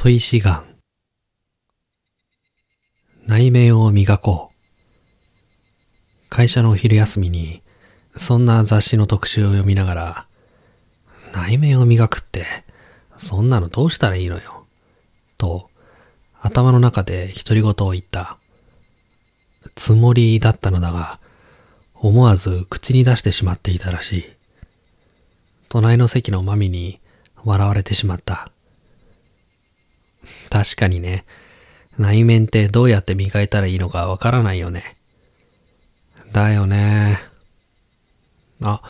砥石岩内面を磨こう。会社の昼休みにそんな雑誌の特集を読みながら内面を磨くってそんなのどうしたらいいのよ？と頭の中で独り言を言った。つもりだったのだが思わず口に出してしまっていたらしい。隣の席のマミに笑われてしまった。確かにね、内面ってどうやって磨いたらいいのかわからないよね。だよね。あ、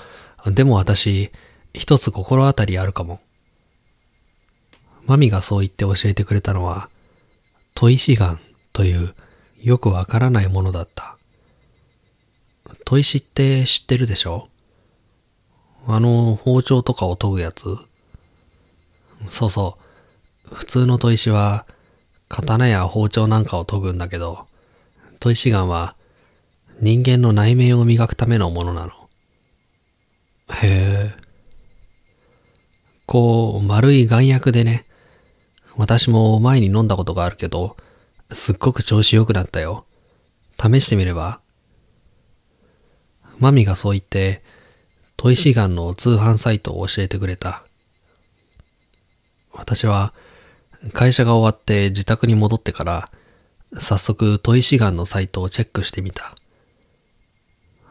でも私、一つ心当たりあるかも。マミがそう言って教えてくれたのは、砥石岩というよくわからないものだった。砥石って知ってるでしょ？あの包丁とかを研ぐやつ？そうそう。普通の砥石は、刀や包丁なんかを研ぐんだけど、砥石岩は人間の内面を磨くためのものなの。へえ。こう、丸い岩薬でね、私も前に飲んだことがあるけど、すっごく調子良くなったよ。試してみればマミがそう言って、砥石岩の通販サイトを教えてくれた。私は、会社が終わって自宅に戻ってから、早速砥石岩のサイトをチェックしてみた。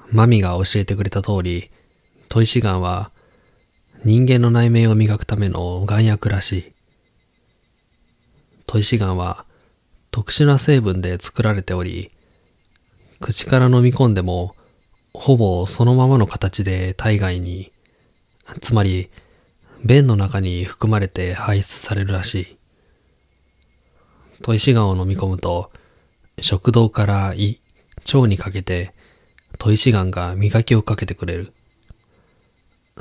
マミが教えてくれた通り、砥石岩は人間の内面を磨くための岩薬らしい。砥石岩は特殊な成分で作られており、口から飲み込んでもほぼそのままの形で体外に、つまり便の中に含まれて排出されるらしい。砥石岩を飲み込むと、食道から胃、腸にかけて、砥石岩が磨きをかけてくれる。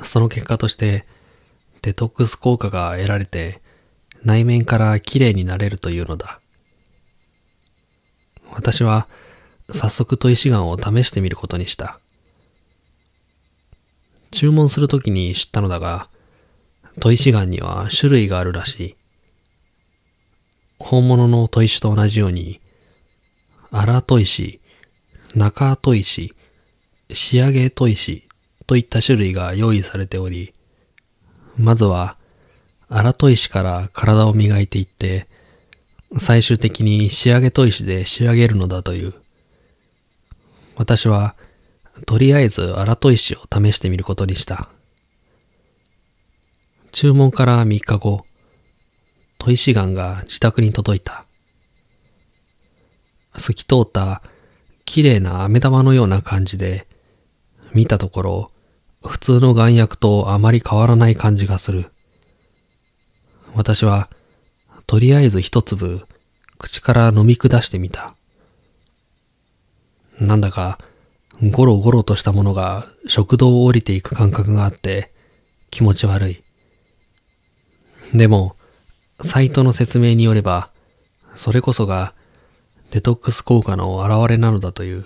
その結果として、デトックス効果が得られて、内面からきれいになれるというのだ。私は、早速砥石岩を試してみることにした。注文するときに知ったのだが、砥石岩には種類があるらしい。本物の砥石と同じように、荒砥石、中砥石、仕上げ砥石といった種類が用意されており、まずは荒砥石から体を磨いていって、最終的に仕上げ砥石で仕上げるのだという。私は、とりあえず荒砥石を試してみることにした。注文から3日後、砥石岩が自宅に届いた。透き通った綺麗な飴玉のような感じで、見たところ、普通の岩薬とあまり変わらない感じがする。私は、とりあえず一粒、口から飲み下してみた。なんだか、ゴロゴロとしたものが食道を降りていく感覚があって、気持ち悪い。でも、サイトの説明によれば、それこそがデトックス効果の表れなのだという。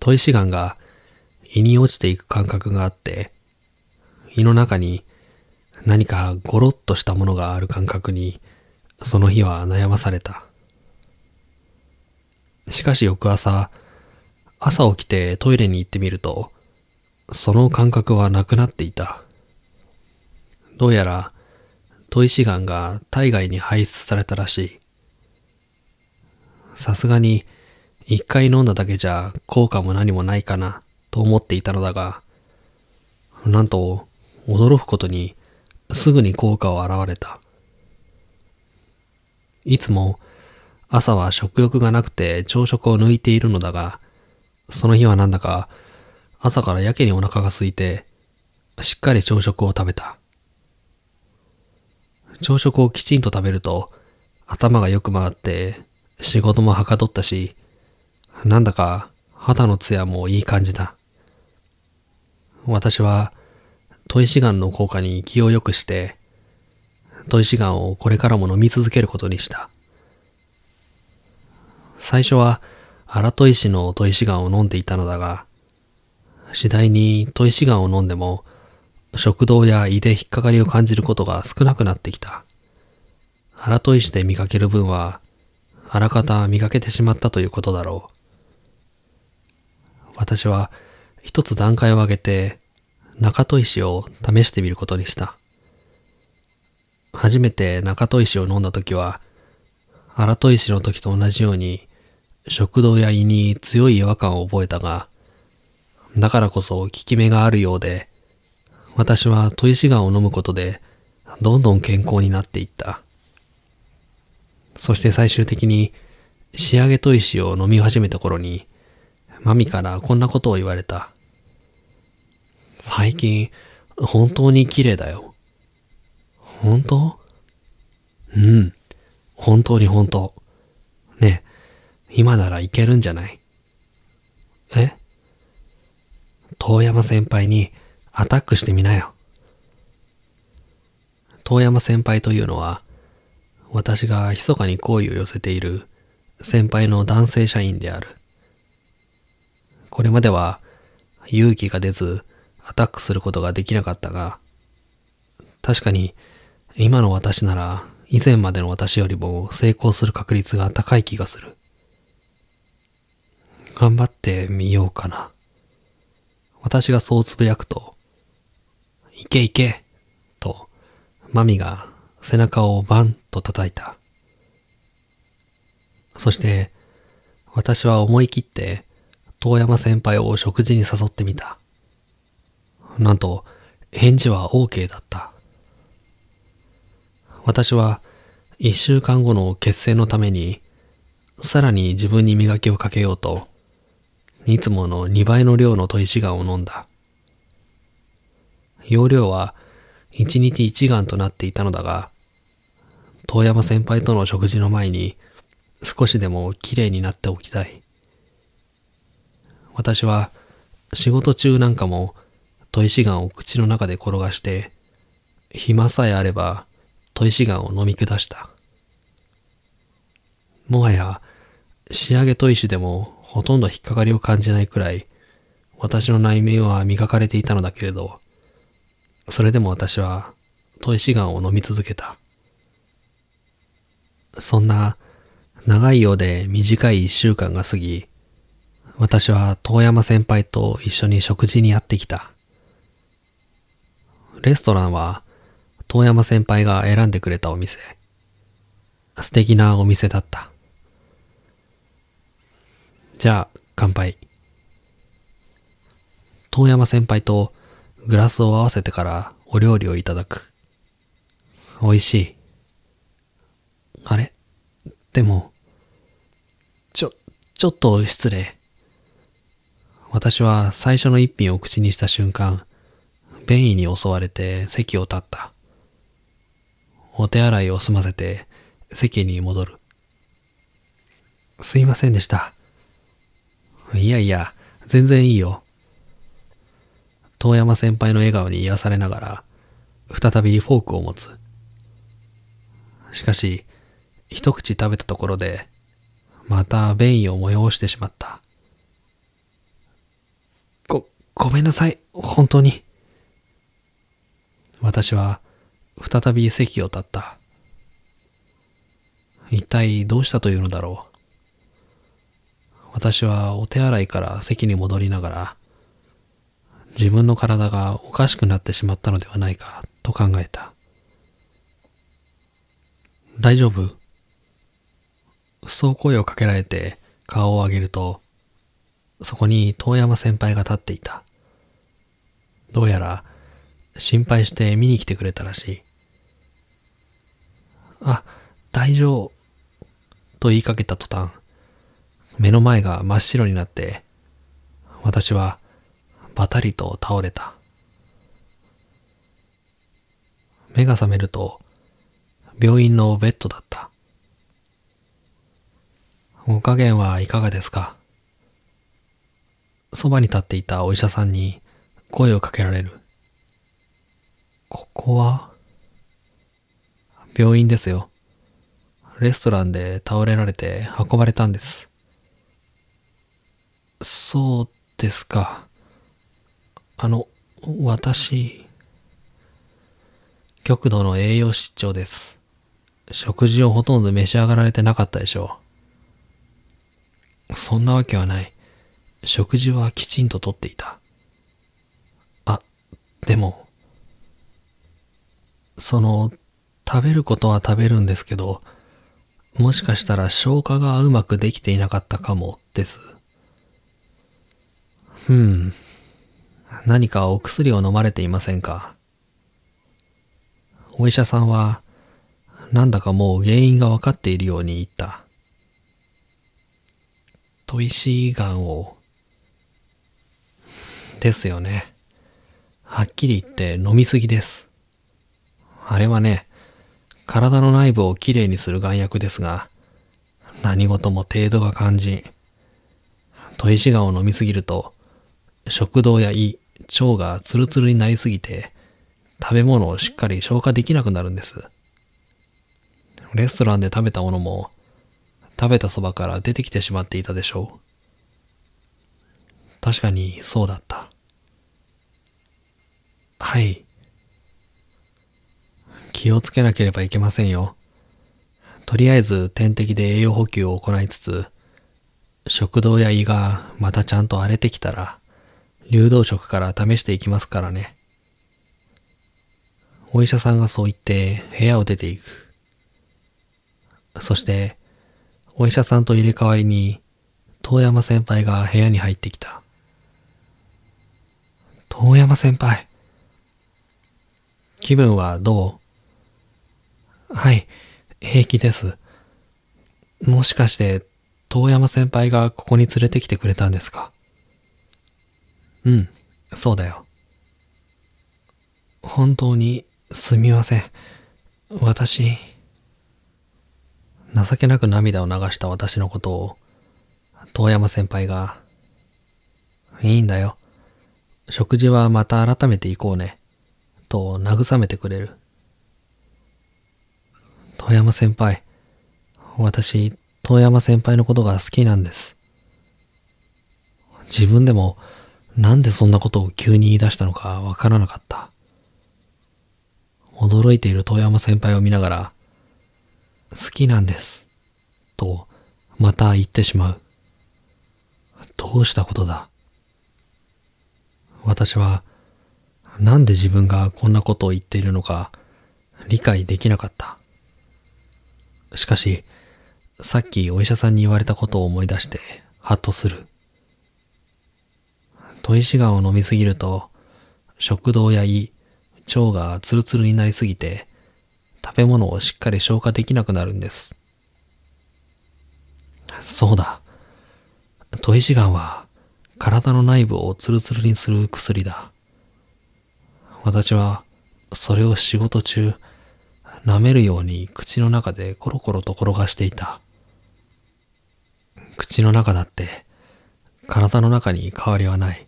砥石岩が胃に落ちていく感覚があって、胃の中に何かゴロッとしたものがある感覚に、その日は悩まされた。しかし翌朝、朝起きてトイレに行ってみると、その感覚はなくなっていた。どうやら、砥石岩が体外に排出されたらしい。さすがに、一回飲んだだけじゃ効果も何もないかな、と思っていたのだが、なんと、驚くことに、すぐに効果を現れた。いつも、朝は食欲がなくて朝食を抜いているのだが、その日はなんだか、朝からやけにお腹が空いて、しっかり朝食を食べた。朝食をきちんと食べると頭がよく回って仕事もはかどったし、なんだか肌のツヤもいい感じだ。私は砥石岩の効果に気を良くして、砥石岩をこれからも飲み続けることにした。最初は荒砥石の砥石岩を飲んでいたのだが、次第に砥石岩を飲んでも食道や胃で引っかかりを感じることが少なくなってきた。荒砥石で見かける分は、あらかた見かけてしまったということだろう。私は一つ段階を上げて中砥石を試してみることにした。初めて中砥石を飲んだ時は、荒砥石の時と同じように食道や胃に強い違和感を覚えたが、だからこそ効き目があるようで、私は砥石岩を飲むことで、どんどん健康になっていった。そして最終的に、仕上げ砥石を飲み始めた頃に、マミからこんなことを言われた。最近、本当に綺麗だよ。本当？うん。本当に本当。ねえ、今ならいけるんじゃない？え？遠山先輩にアタックしてみなよ。遠山先輩というのは、私が密かに好意を寄せている先輩の男性社員である。これまでは勇気が出ずアタックすることができなかったが、確かに今の私なら以前までの私よりも成功する確率が高い気がする。頑張ってみようかな。私がそうつぶやくと、いけいけと、マミが背中をバンと叩いた。そして、私は思い切って、遠山先輩を食事に誘ってみた。なんと、返事は OK だった。私は、一週間後の結成のために、さらに自分に磨きをかけようと、いつもの2倍の量の砥石岩を飲んだ。容量は1日1岩となっていたのだが、遠山先輩との食事の前に少しでも綺麗になっておきたい。私は仕事中なんかも砥石岩を口の中で転がして、暇さえあれば砥石岩を飲み下した。もはや仕上げ砥石でもほとんど引っかかりを感じないくらい、私の内面は磨かれていたのだけれど、それでも私は、砥石岩を飲み続けた。そんな、長いようで短い一週間が過ぎ、私は遠山先輩と一緒に食事にやってきた。レストランは、遠山先輩が選んでくれたお店。素敵なお店だった。じゃあ、乾杯。遠山先輩とグラスを合わせてからお料理をいただく。美味しい。あれ？でも、ちょ、ちょっと失礼。私は最初の一品を口にした瞬間、便意に襲われて席を立った。お手洗いを済ませて席に戻る。すいませんでした。いやいや、全然いいよ。遠山先輩の笑顔に癒されながら、再びフォークを持つ。しかし、一口食べたところで、また便意を催してしまった。ご、ごめんなさい、本当に。私は、再び席を立った。一体どうしたというのだろう。私はお手洗いから席に戻りながら、自分の体がおかしくなってしまったのではないかと考えた。大丈夫？そう声をかけられて顔を上げると、そこに遠山先輩が立っていた。どうやら心配して見に来てくれたらしい。あ、大丈夫。と言いかけた途端、目の前が真っ白になって、私はバタリと倒れた。目が覚めると、病院のベッドだった。お加減はいかがですか？そばに立っていたお医者さんに声をかけられる。ここは病院ですよ。レストランで倒れられて運ばれたんです。そうですか。あの、私、極度の栄養失調です。食事をほとんど召し上がられてなかったでしょう。そんなわけはない。食事はきちんととっていた。あ、でも、その、食べることは食べるんですけど、もしかしたら消化がうまくできていなかったかもです。ふん。何かお薬を飲まれていませんか？お医者さんは、なんだかもう原因がわかっているように言った。砥石がんを。ですよね。はっきり言って飲みすぎです。あれはね、体の内部をきれいにする眼薬ですが、何事も程度が肝心。砥石がを飲みすぎると、食道や胃、腸がツルツルになりすぎて、食べ物をしっかり消化できなくなるんです。レストランで食べたものも、食べたそばから出てきてしまっていたでしょう。確かにそうだった。はい。気をつけなければいけませんよ。とりあえず点滴で栄養補給を行いつつ、食道や胃がまたちゃんと荒れてきたら、流動食から試していきますからね。お医者さんがそう言って部屋を出ていく。そして、お医者さんと入れ替わりに、遠山先輩が部屋に入ってきた。遠山先輩。気分はどう？はい、平気です。もしかして、遠山先輩がここに連れてきてくれたんですか？うん、そうだよ。本当にすみません。私、情けなく涙を流した私のことを、遠山先輩が、いいんだよ。食事はまた改めて行こうね。と慰めてくれる。遠山先輩、私、遠山先輩のことが好きなんです。自分でもなんでそんなことを急に言い出したのかわからなかった。驚いている遠山先輩を見ながら、好きなんです。と、また言ってしまう。どうしたことだ？私は、なんで自分がこんなことを言っているのか理解できなかった。しかし、さっきお医者さんに言われたことを思い出して、ハッとする。砥石岩を飲みすぎると、食道や胃、腸がツルツルになりすぎて、食べ物をしっかり消化できなくなるんです。そうだ。砥石岩は体の内部をツルツルにする薬だ。私はそれを仕事中、舐めるように口の中でコロコロと転がしていた。口の中だって体の中に変わりはない。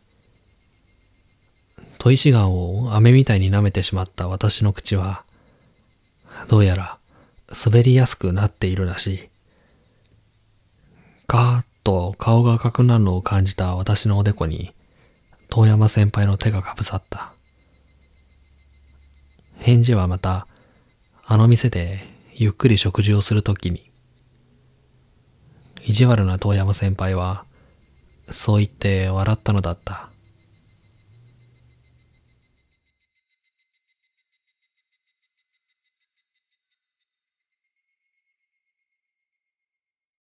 砥石岩を飴みたいに舐めてしまった私の口は、どうやら滑りやすくなっているらしい。ガーッと顔が赤くなるのを感じた私のおでこに、遠山先輩の手がかぶさった。返事はまた、あの店でゆっくり食事をするときに、意地悪な遠山先輩は、そう言って笑ったのだった。